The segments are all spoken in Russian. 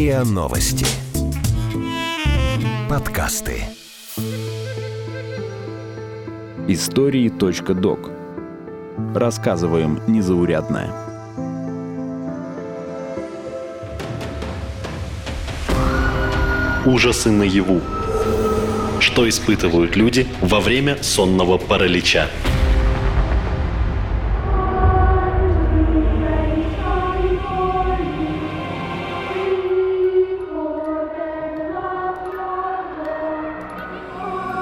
РИА Новости. Подкасты. Истории.док. Рассказываем незаурядное. Ужасы наяву. Что испытывают люди во время сонного паралича?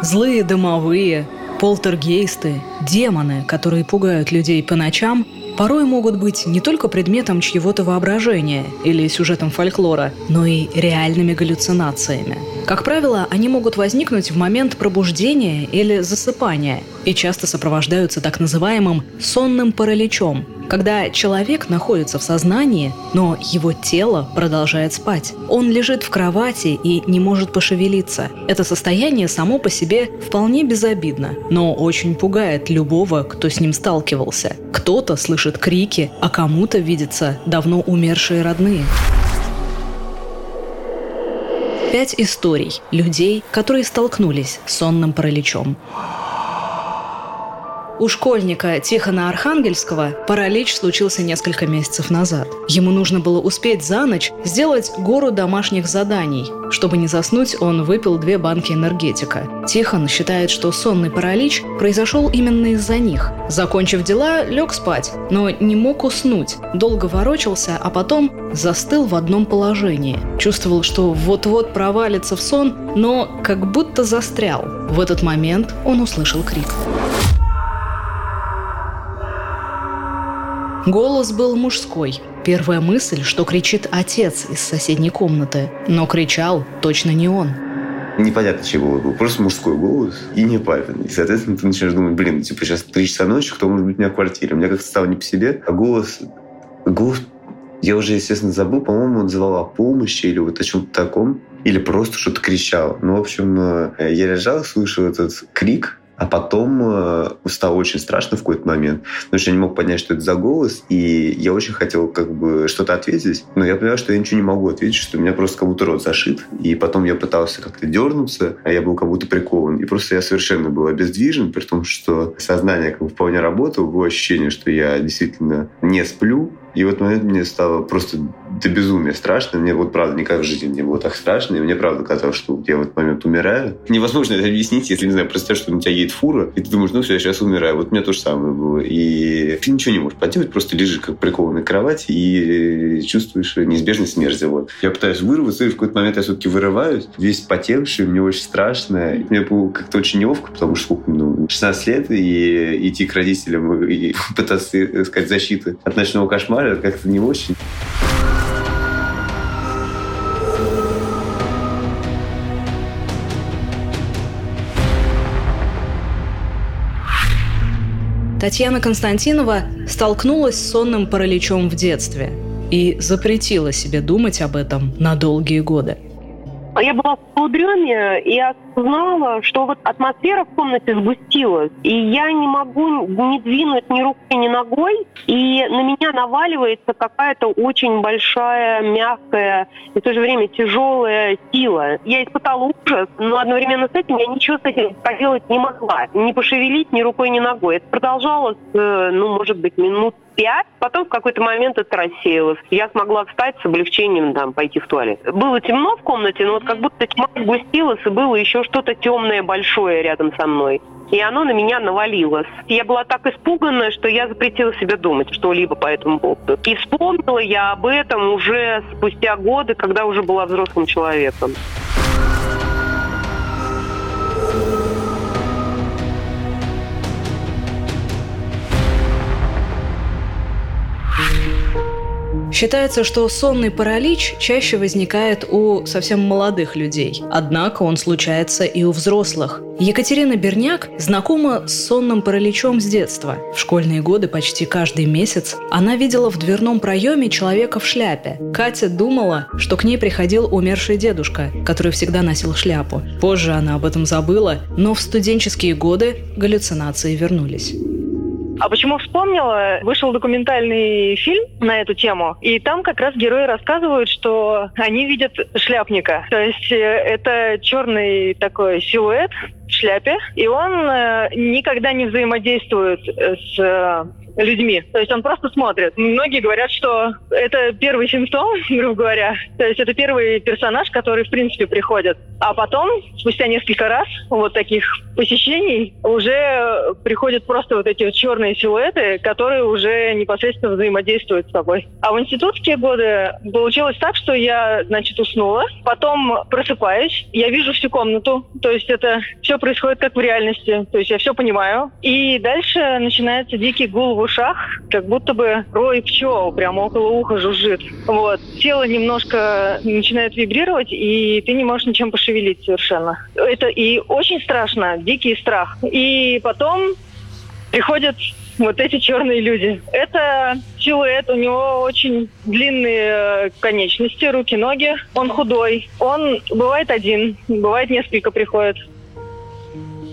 Злые домовые, полтергейсты, демоны, которые пугают людей по ночам, порой могут быть не только предметом чьего-то воображения или сюжетом фольклора, но и реальными галлюцинациями. Как правило, они могут возникнуть в момент пробуждения или засыпания и часто сопровождаются так называемым сонным параличом, когда человек находится в сознании, но его тело продолжает спать. Он лежит в кровати и не может пошевелиться. Это состояние само по себе вполне безобидно, но очень пугает любого, кто с ним сталкивался. Кто-то слышит крики, а кому-то видятся давно умершие родные. Пять историй людей, которые столкнулись с сонным параличом. У школьника Тихона Архангельского паралич случился несколько месяцев назад. Ему нужно было успеть за ночь сделать гору домашних заданий. Чтобы не заснуть, он выпил две банки энергетика. Тихон считает, что сонный паралич произошел именно из-за них. Закончив дела, лег спать, но не мог уснуть. Долго ворочался, а потом застыл в одном положении. Чувствовал, что вот-вот провалится в сон, но как будто застрял. В этот момент он услышал крик. Голос был мужской. Первая мысль, что кричит отец из соседней комнаты. Но кричал точно не он. Непонятно, чего был. Просто мужской голос и не папин. И, соответственно, ты начинаешь думать, блин, типа сейчас 3 часа ночи, кто может быть у меня в квартире? У меня как-то стало не по себе. А голос... Голос... Я уже, естественно, забыл. По-моему, он звал о помощи или вот о чем-то таком. Или просто что-то кричал. Ну, в общем, э, я лежал, слышал этот крик, а потом э, стало очень страшно в какой-то момент, потому что я не мог понять, что это за голос, и я очень хотел как бы что-то ответить, но я понял, что я ничего не могу ответить, что у меня просто как будто рот зашит. И потом я пытался как-то дернуться, а я был как будто прикован. И просто я совершенно был обездвижен, при том, что сознание как бы вполне работало, было ощущение, что я действительно не сплю, и в этот момент мне стало просто до безумия страшно. Мне вот правда никак в жизни не было так страшно. И мне правда казалось, что я в этот момент умираю. Невозможно это объяснить, если, не знаю, представь, что на тебя едет фура, и ты думаешь, ну все, я сейчас умираю. Вот у меня то же самое было. И ты ничего не можешь поделать, просто лежишь как прикованный к кровати и чувствуешь неизбежность смерти. Вот. Я пытаюсь вырваться, и в какой-то момент я все-таки вырываюсь, весь потевший, мне очень страшно. И мне было как-то очень неловко, потому что ну, 16 лет, и идти к родителям и пытаться искать защиты от ночного кошмара, как-то не очень. Татьяна Константинова столкнулась с сонным параличом в детстве и запретила себе думать об этом на долгие годы. Я была в полудреме и осознала, что вот атмосфера в комнате сгустилась, и я не могу ни двинуть ни рукой, ни ногой, и на меня наваливается какая-то очень большая, мягкая и в то же время тяжелая сила. Я испытала ужас, но одновременно с этим я ничего с этим поделать не могла. Ни пошевелить ни рукой, ни ногой. Это продолжалось, э, ну, может быть, минут пять, потом в какой-то момент это рассеялось. Я смогла встать с облегчением, там, пойти в туалет. Было темно в комнате, но вот как будто тьма сгустилась, и было еще что-то темное, большое рядом со мной. И оно на меня навалилось. Я была так испугана, что я запретила себе думать что-либо по этому поводу. И вспомнила я об этом уже спустя годы, когда уже была взрослым человеком. Считается, что сонный паралич чаще возникает у совсем молодых людей, однако он случается и у взрослых. Екатерина Берняк знакома с сонным параличом с детства. В школьные годы почти каждый месяц она видела в дверном проеме человека в шляпе. Катя думала, что к ней приходил умерший дедушка, который всегда носил шляпу. Позже она об этом забыла, но в студенческие годы галлюцинации вернулись. А почему вспомнила? Вышел документальный фильм на эту тему, и там как раз герои рассказывают, что они видят шляпника. То есть э, это черный такой силуэт в шляпе, и он э, никогда не взаимодействует с э, людьми. То есть он просто смотрит. Многие говорят, что это первый симптом, грубо говоря. То есть это первый персонаж, который, в принципе, приходит. А потом, спустя несколько раз вот таких посещений, уже приходят просто вот эти черные силуэты, которые уже непосредственно взаимодействуют с тобой. А в институтские годы получилось так, что я, значит, уснула, потом просыпаюсь, я вижу всю комнату, то есть это все происходит как в реальности, то есть я все понимаю. И дальше начинается дикий гул в ушах, как будто бы рой пчел прямо около уха жужжит. Вот. Тело немножко начинает вибрировать, и ты не можешь ничем пошевелить совершенно. Это и очень страшно, дикий страх. И потом приходят вот эти черные люди. Это силуэт, у него очень длинные э, конечности, руки, ноги. Он худой. Он бывает один, бывает несколько приходит.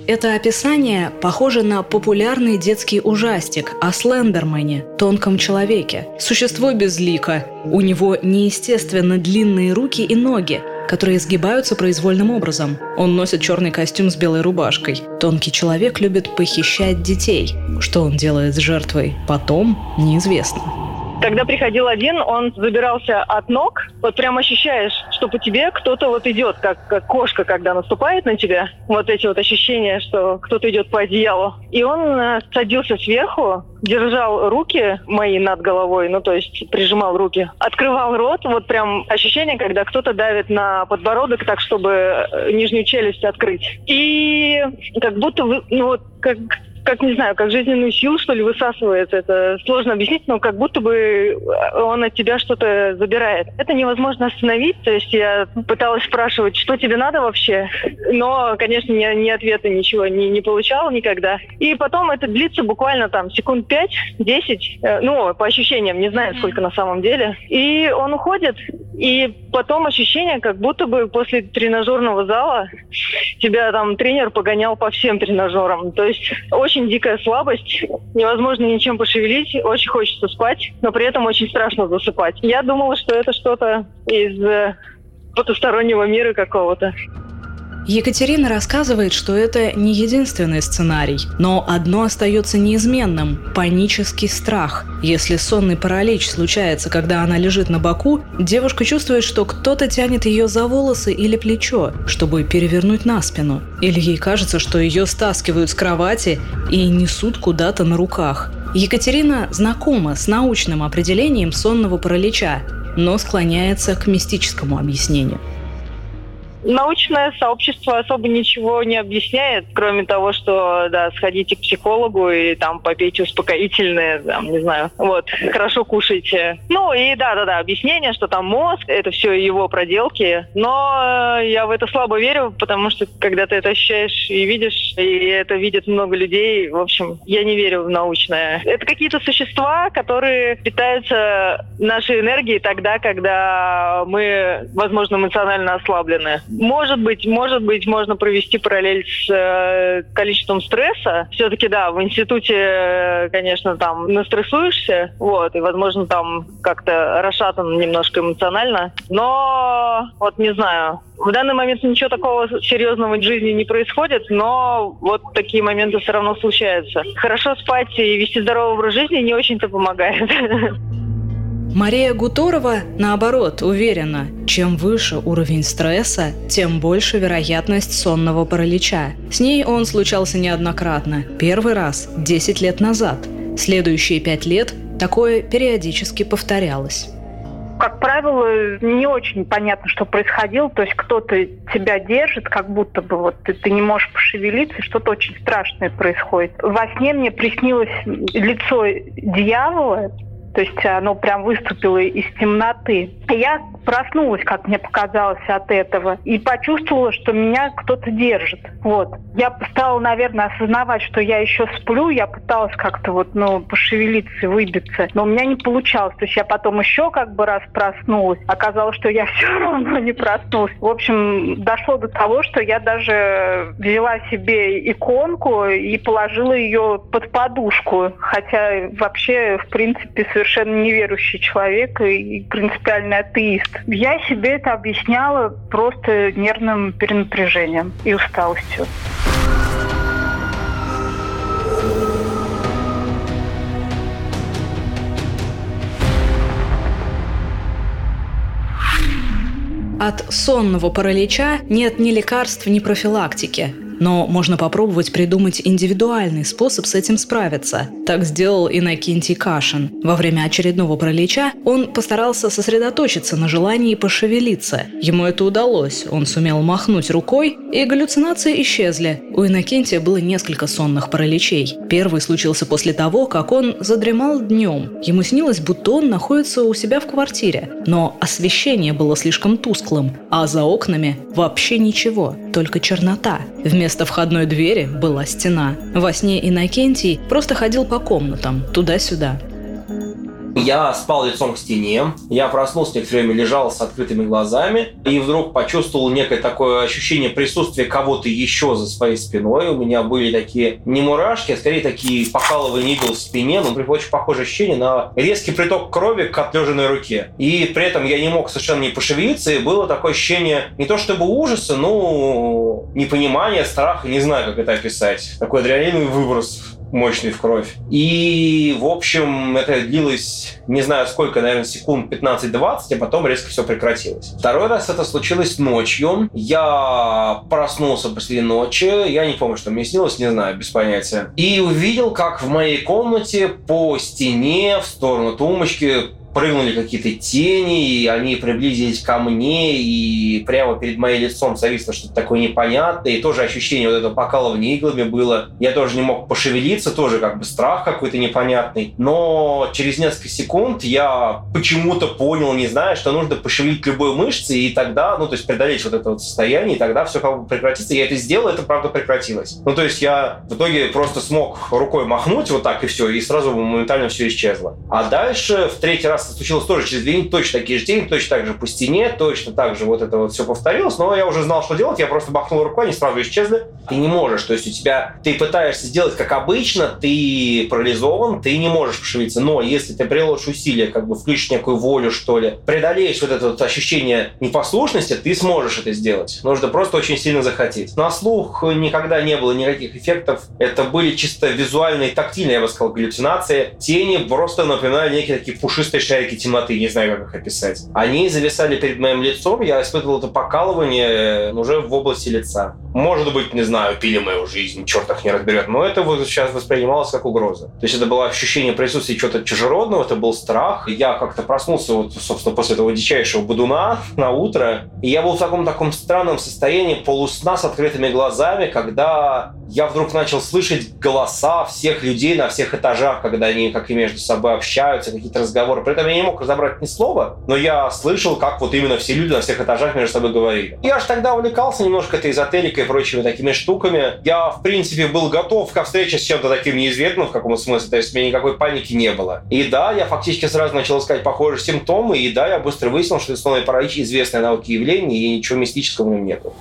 Это описание похоже на популярный детский ужастик о Слендермане, тонком человеке. Существо безлико. У него неестественно длинные руки и ноги, которые сгибаются произвольным образом. Он носит черный костюм с белой рубашкой. Тонкий человек любит похищать детей. Что он делает с жертвой потом, неизвестно. Когда приходил один, он забирался от ног. Вот прям ощущаешь, что по тебе кто-то вот идет, как, как кошка, когда наступает на тебя. Вот эти вот ощущения, что кто-то идет по одеялу. И он э, садился сверху, держал руки мои над головой, ну то есть прижимал руки, открывал рот, вот прям ощущение, когда кто-то давит на подбородок так, чтобы э, нижнюю челюсть открыть. И как будто, вы, ну вот, как как, не знаю, как жизненную силу, что ли, высасывает. Это сложно объяснить, но как будто бы он от тебя что-то забирает. Это невозможно остановить. То есть я пыталась спрашивать, что тебе надо вообще, но, конечно, ни, ни ответа ничего не, не получала никогда. И потом это длится буквально там секунд 5-10, э, ну, по ощущениям, не знаю, сколько на самом деле. И он уходит, и потом ощущение, как будто бы после тренажерного зала тебя там тренер погонял по всем тренажерам. То есть очень дикая слабость, невозможно ничем пошевелить, очень хочется спать, но при этом очень страшно засыпать. Я думала, что это что-то из э, потустороннего мира какого-то. Екатерина рассказывает, что это не единственный сценарий, но одно остается неизменным – панический страх. Если сонный паралич случается, когда она лежит на боку, девушка чувствует, что кто-то тянет ее за волосы или плечо, чтобы перевернуть на спину. Или ей кажется, что ее стаскивают с кровати и несут куда-то на руках. Екатерина знакома с научным определением сонного паралича, но склоняется к мистическому объяснению научное сообщество особо ничего не объясняет, кроме того, что, да, сходите к психологу и там попейте успокоительное, там, не знаю, вот, хорошо кушайте. Ну и да-да-да, объяснение, что там мозг, это все его проделки, но э, я в это слабо верю, потому что когда ты это ощущаешь и видишь, и это видят много людей, в общем, я не верю в научное. Это какие-то существа, которые питаются нашей энергией тогда, когда мы, возможно, эмоционально ослаблены. Может быть, может быть, можно провести параллель с э, количеством стресса. Все-таки, да, в институте, э, конечно, там настрессуешься, вот, и, возможно, там как-то расшатан немножко эмоционально. Но, вот не знаю, в данный момент ничего такого серьезного в жизни не происходит, но вот такие моменты все равно случаются. Хорошо спать и вести здоровый образ жизни не очень-то помогает. Мария Гуторова, наоборот, уверена, чем выше уровень стресса, тем больше вероятность сонного паралича. С ней он случался неоднократно. Первый раз – 10 лет назад. Следующие 5 лет такое периодически повторялось как правило, не очень понятно, что происходило. То есть кто-то тебя держит, как будто бы вот ты, ты не можешь пошевелиться, что-то очень страшное происходит. Во сне мне приснилось лицо дьявола, то есть оно прям выступило из темноты. Я проснулась, как мне показалось, от этого. И почувствовала, что меня кто-то держит. Вот. Я стала, наверное, осознавать, что я еще сплю. Я пыталась как-то вот, ну, пошевелиться выбиться. Но у меня не получалось. То есть я потом еще как бы раз проснулась. Оказалось, что я все равно не проснулась. В общем, дошло до того, что я даже взяла себе иконку и положила ее под подушку. Хотя вообще, в принципе, совершенно неверующий человек и принципиальный атеист. Я себе это объясняла просто нервным перенапряжением и усталостью. От сонного паралича нет ни лекарств, ни профилактики. Но можно попробовать придумать индивидуальный способ с этим справиться. Так сделал Иннокентий Кашин. Во время очередного пролеча он постарался сосредоточиться на желании пошевелиться. Ему это удалось. Он сумел махнуть рукой, и галлюцинации исчезли. У Иннокентия было несколько сонных параличей. Первый случился после того, как он задремал днем. Ему снилось, будто он находится у себя в квартире. Но освещение было слишком тусклым, а за окнами вообще ничего, только чернота. Вместо Вместо входной двери была стена. Во сне Иннокентий просто ходил по комнатам, туда-сюда. Я спал лицом к стене, я проснулся некоторое время, лежал с открытыми глазами, и вдруг почувствовал некое такое ощущение присутствия кого-то еще за своей спиной. У меня были такие не мурашки, а скорее такие покалывания игл в спине, но очень похожее ощущение на резкий приток крови к отлеженной руке. И при этом я не мог совершенно не пошевелиться, и было такое ощущение не то чтобы ужаса, но непонимания, страха, не знаю, как это описать. Такой адреналиновый выброс мощный в кровь. И, в общем, это длилось, не знаю сколько, наверное, секунд 15-20, а потом резко все прекратилось. Второй раз это случилось ночью. Я проснулся после ночи, я не помню, что мне снилось, не знаю, без понятия. И увидел, как в моей комнате по стене в сторону тумбочки прыгнули какие-то тени, и они приблизились ко мне, и прямо перед моим лицом зависло что-то такое непонятное, и тоже ощущение вот этого покалывания иглами было. Я тоже не мог пошевелиться, тоже как бы страх какой-то непонятный. Но через несколько секунд я почему-то понял, не знаю, что нужно пошевелить любой мышцы, и тогда, ну, то есть преодолеть вот это вот состояние, и тогда все как бы прекратится. Я это сделал, это правда прекратилось. Ну, то есть я в итоге просто смог рукой махнуть вот так и все, и сразу моментально все исчезло. А дальше в третий раз случилось тоже через две недели, точно такие же деньги, точно так же по стене, точно так же вот это вот все повторилось, но я уже знал, что делать, я просто махнул рукой, они сразу исчезли. Ты не можешь, то есть у тебя, ты пытаешься сделать как обычно, ты парализован, ты не можешь пошевелиться, но если ты приложишь усилия, как бы включишь некую волю, что ли, преодолеешь вот это вот ощущение непослушности, ты сможешь это сделать. Нужно просто очень сильно захотеть. На слух никогда не было никаких эффектов, это были чисто визуальные, тактильные, я бы сказал, галлюцинации. Тени просто напоминали некие такие пушистые шарики темноты, не знаю, как их описать. Они зависали перед моим лицом, я испытывал это покалывание уже в области лица. Может быть, не знаю, пили мою жизнь, черт их не разберет, но это вот сейчас воспринималось как угроза. То есть это было ощущение присутствия чего-то чужеродного, это был страх. Я как-то проснулся вот, собственно, после этого дичайшего будуна на утро, и я был в таком таком странном состоянии полусна с открытыми глазами, когда я вдруг начал слышать голоса всех людей на всех этажах, когда они как и между собой общаются, какие-то разговоры. При этом я не мог разобрать ни слова, но я слышал, как вот именно все люди на всех этажах между собой говорили. Я же тогда увлекался немножко этой эзотерикой прочими такими штуками. Я, в принципе, был готов ко встрече с чем-то таким неизвестным в каком смысле, то есть у меня никакой паники не было. И да, я фактически сразу начал искать похожие симптомы, и да, я быстро выяснил, что сонный паралич известное науке явление, и ничего мистического в нем нету.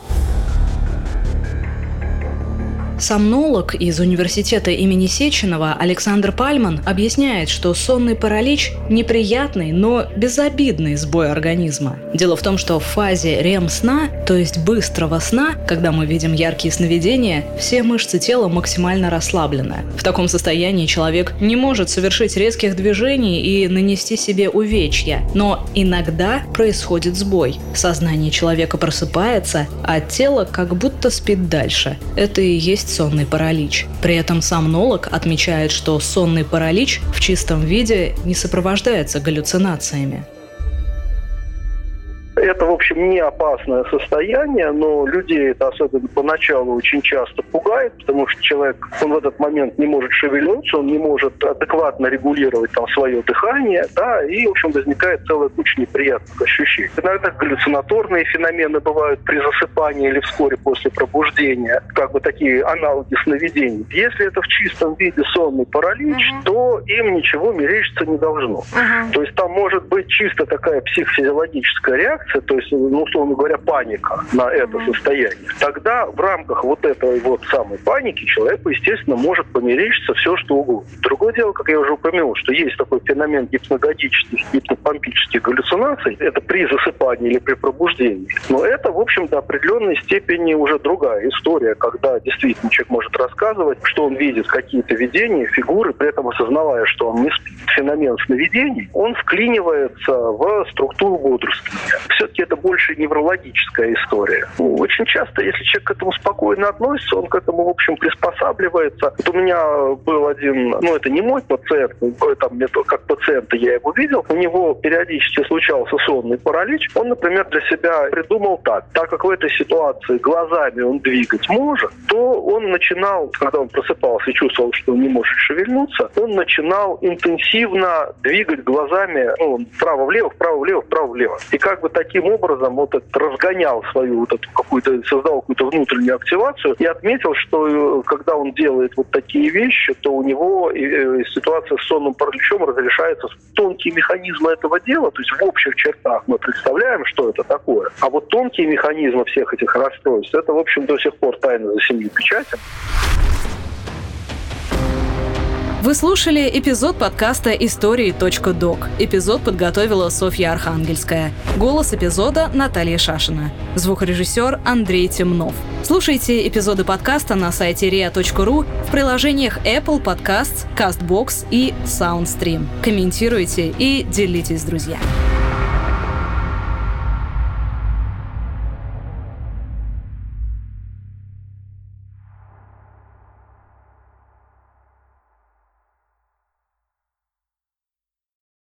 Сомнолог из университета имени Сеченова Александр Пальман объясняет, что сонный паралич – неприятный, но безобидный сбой организма. Дело в том, что в фазе рем-сна, то есть быстрого сна, когда мы видим яркие сновидения, все мышцы тела максимально расслаблены. В таком состоянии человек не может совершить резких движений и нанести себе увечья. Но иногда происходит сбой. Сознание человека просыпается, а тело как будто спит дальше. Это и есть есть паралич. При этом сомнолог отмечает, что сонный паралич в чистом виде не сопровождается галлюцинациями. Общем, не опасное состояние, но людей это особенно поначалу очень часто пугает, потому что человек, он в этот момент не может шевельнуться, он не может адекватно регулировать там свое дыхание, да, и, в общем, возникает целая куча неприятных ощущений. Иногда галлюцинаторные феномены бывают при засыпании или вскоре после пробуждения, как бы такие аналоги сновидений. Если это в чистом виде сонный паралич, угу. то им ничего мерещиться не должно. Угу. То есть там может быть чисто такая психофизиологическая реакция, то есть, ну, условно говоря, паника на это состояние. Тогда в рамках вот этой вот самой паники человеку, естественно, может померещиться все, что угодно. Другое дело, как я уже упомянул, что есть такой феномен гипногодических, гипнопомпических галлюцинаций. Это при засыпании или при пробуждении. Но это, в общем, до определенной степени уже другая история, когда действительно человек может рассказывать, что он видит какие-то видения, фигуры, при этом осознавая, что он не спит. Феномен сновидений, он вклинивается в структуру бодрствования. Все-таки это больше неврологическая история. Ну, очень часто, если человек к этому спокойно относится, он к этому, в общем, приспосабливается. Вот у меня был один, ну, это не мой пациент, там, как пациента я его видел, у него периодически случался сонный паралич. Он, например, для себя придумал так. Так как в этой ситуации глазами он двигать может, то он начинал, когда он просыпался и чувствовал, что он не может шевельнуться, он начинал интенсивно двигать глазами ну, вправо-влево, вправо-влево, вправо-влево. И как бы таким образом вот это разгонял свою вот эту какую-то, создал какую-то внутреннюю активацию и отметил, что э, когда он делает вот такие вещи, то у него э, ситуация с сонным параличом разрешается тонкие механизмы этого дела, то есть в общих чертах мы представляем, что это такое. А вот тонкие механизмы всех этих расстройств, это, в общем, до сих пор тайна за семью печатями. Вы слушали эпизод подкаста «Истории.док». Эпизод подготовила Софья Архангельская. Голос эпизода Наталья Шашина. Звукорежиссер Андрей Темнов. Слушайте эпизоды подкаста на сайте ria.ru в приложениях Apple Podcasts, CastBox и SoundStream. Комментируйте и делитесь с друзьями.